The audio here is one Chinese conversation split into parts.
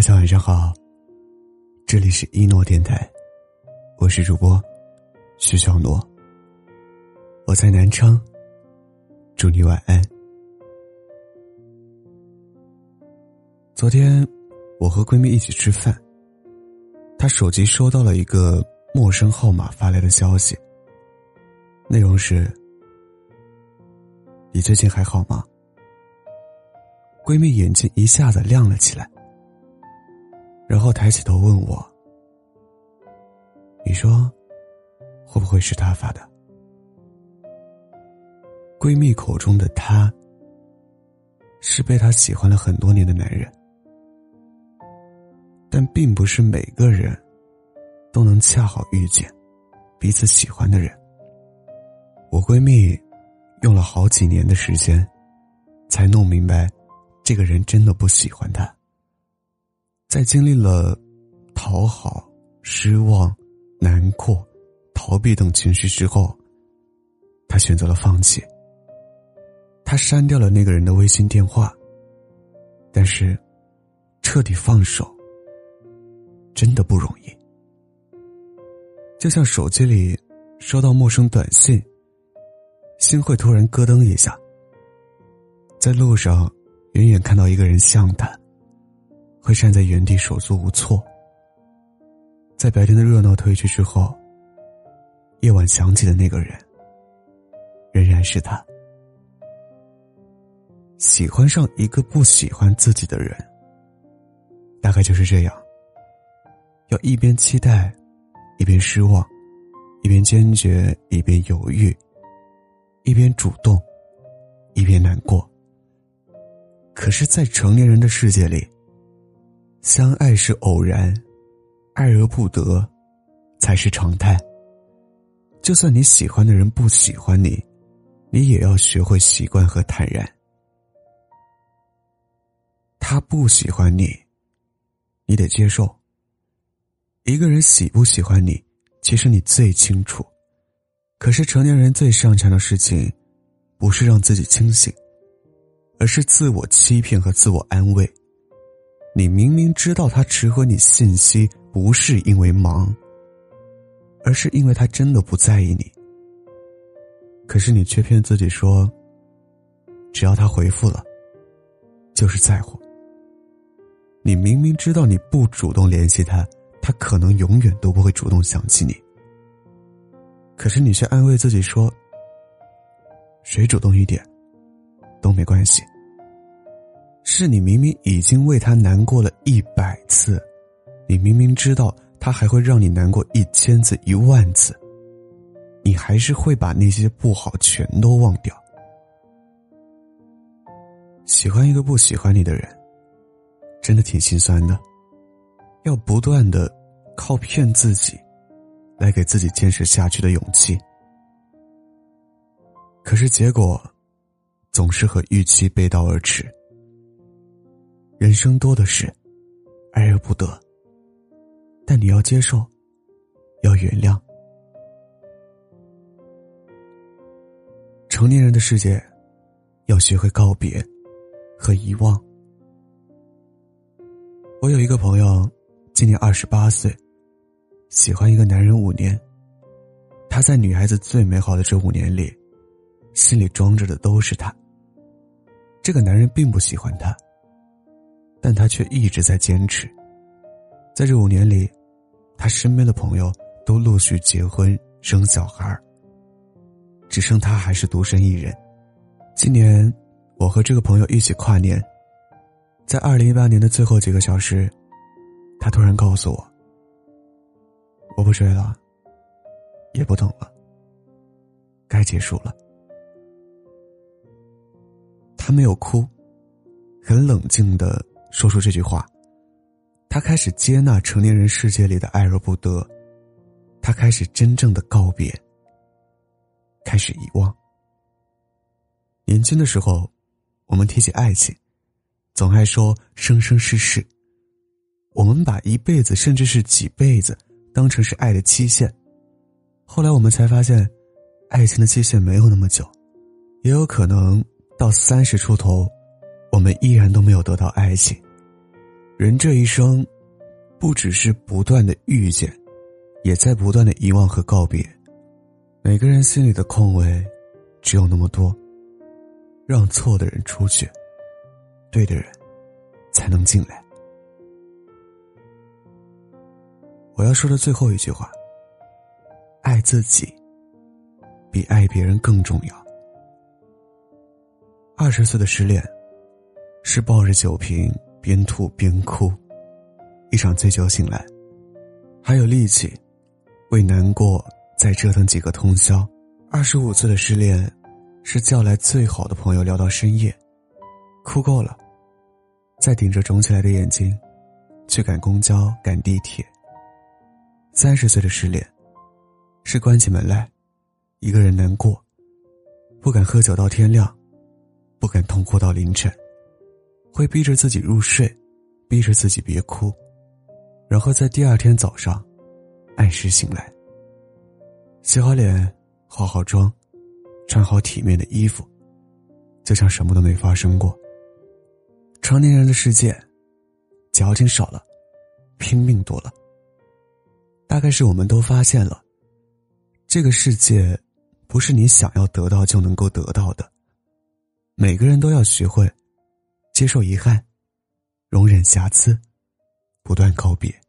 大家晚上好，这里是一诺电台，我是主播徐小诺。我在南昌，祝你晚安。昨天我和闺蜜一起吃饭，她手机收到了一个陌生号码发来的消息，内容是：“你最近还好吗？”闺蜜眼睛一下子亮了起来。然后抬起头问我：“你说，会不会是他发的？”闺蜜口中的他，是被她喜欢了很多年的男人，但并不是每个人都能恰好遇见彼此喜欢的人。我闺蜜用了好几年的时间，才弄明白，这个人真的不喜欢她。在经历了讨好、失望、难过、逃避等情绪之后，他选择了放弃。他删掉了那个人的微信电话，但是彻底放手真的不容易。就像手机里收到陌生短信，心会突然咯噔一下。在路上，远远看到一个人像他。会站在原地手足无措。在白天的热闹褪去之后，夜晚想起的那个人，仍然是他。喜欢上一个不喜欢自己的人，大概就是这样。要一边期待，一边失望，一边坚决，一边犹豫，一边主动，一边难过。可是，在成年人的世界里。相爱是偶然，爱而不得，才是常态。就算你喜欢的人不喜欢你，你也要学会习惯和坦然。他不喜欢你，你得接受。一个人喜不喜欢你，其实你最清楚。可是成年人最擅长的事情，不是让自己清醒，而是自我欺骗和自我安慰。你明明知道他迟回你信息不是因为忙，而是因为他真的不在意你。可是你却骗自己说，只要他回复了，就是在乎。你明明知道你不主动联系他，他可能永远都不会主动想起你。可是你却安慰自己说，谁主动一点，都没关系。是你明明已经为他难过了一百次，你明明知道他还会让你难过一千次、一万次，你还是会把那些不好全都忘掉。喜欢一个不喜欢你的人，真的挺心酸的，要不断的靠骗自己，来给自己坚持下去的勇气。可是结果，总是和预期背道而驰。人生多的是，爱而不得。但你要接受，要原谅。成年人的世界，要学会告别和遗忘。我有一个朋友，今年二十八岁，喜欢一个男人五年。他在女孩子最美好的这五年里，心里装着的都是他。这个男人并不喜欢他。但他却一直在坚持，在这五年里，他身边的朋友都陆续结婚生小孩只剩他还是独身一人。今年，我和这个朋友一起跨年，在二零一八年的最后几个小时，他突然告诉我：“我不追了，也不等了，该结束了。”他没有哭，很冷静的。说出这句话，他开始接纳成年人世界里的爱而不得，他开始真正的告别，开始遗忘。年轻的时候，我们提起爱情，总爱说生生世世，我们把一辈子甚至是几辈子当成是爱的期限。后来我们才发现，爱情的期限没有那么久，也有可能到三十出头。我们依然都没有得到爱情，人这一生，不只是不断的遇见，也在不断的遗忘和告别。每个人心里的空位，只有那么多。让错的人出去，对的人才能进来。我要说的最后一句话：爱自己比爱别人更重要。二十岁的失恋，是抱着酒瓶边吐边哭，一场醉酒醒来，还有力气为难过再折腾几个通宵。二十五岁的失恋。是叫来最好的朋友聊到深夜，哭够了，再顶着肿起来的眼睛，去赶公交赶地铁。三十岁的失恋，是关起门来，一个人难过，不敢喝酒到天亮，不敢痛哭到凌晨，会逼着自己入睡，逼着自己别哭，然后在第二天早上，按时醒来，洗好脸，化好妆。穿好体面的衣服，就像什么都没发生过。成年人的世界，矫情少了，拼命多了。大概是我们都发现了，这个世界不是你想要得到就能够得到的。每个人都要学会接受遗憾，容忍瑕疵，不断告别。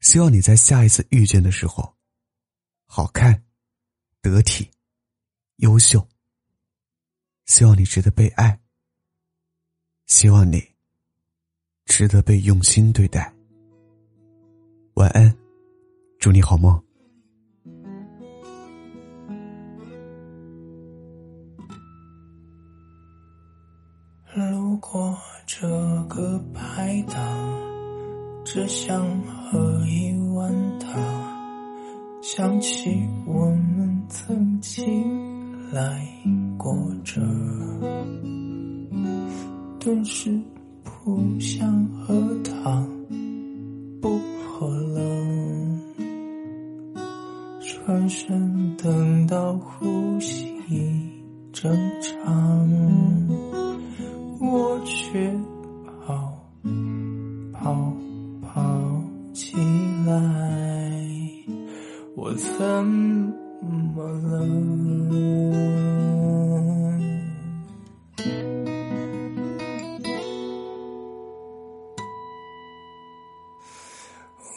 希望你在下一次遇见的时候，好看，得体。优秀。希望你值得被爱。希望你值得被用心对待。晚安，祝你好梦。过这个排档，只想喝一碗汤，想起我们曾经。来过这，顿时不想喝汤，不喝冷，转身等到呼吸正常，我却跑跑跑起来，我怎么了？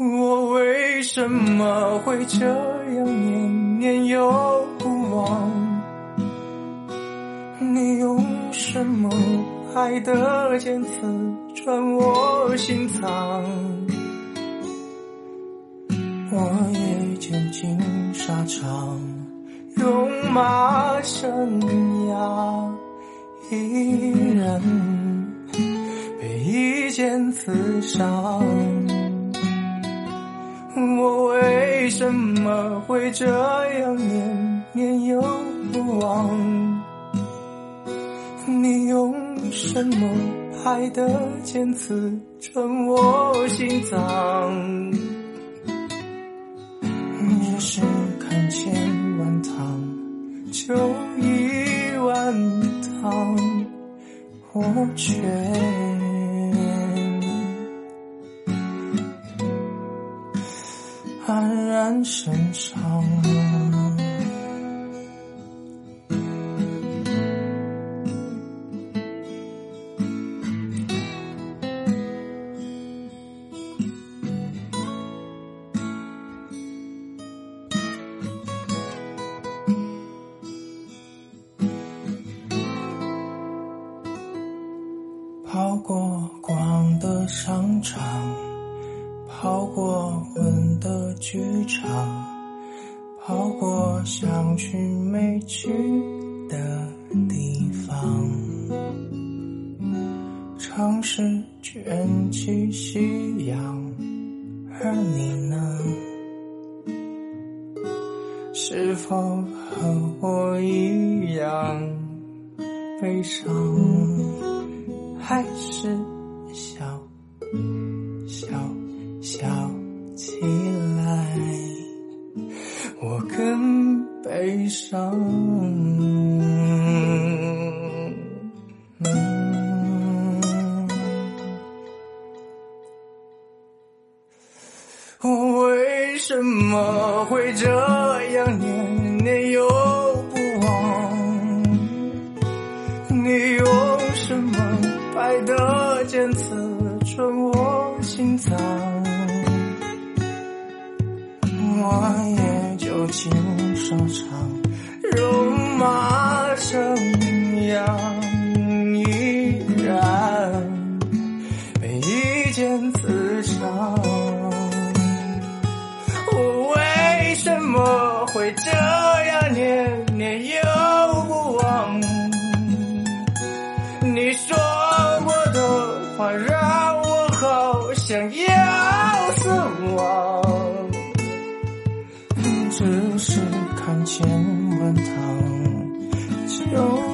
我为什么会这样念念又不忘？你用什么爱的剑刺穿我心脏？我也渐进沙场，戎马生涯，依然被一剑刺伤。我为什么会这样念念又不忘？你用什么爱的剑刺穿我心脏？只是看见碗汤，就一碗汤，我却。黯然神伤。黄昏的剧场，跑过想去没去的地方，尝试卷起夕阳，而你呢？是否和我一样悲伤，还是笑？上我为什么会这样念念又不忘？你用什么白的剑刺穿我心脏？我也就轻声唱。马生涯依然被一剑刺伤。我为什么会这样念念又不忘？你说过的话让我好想要死亡。只是看见碗汤，就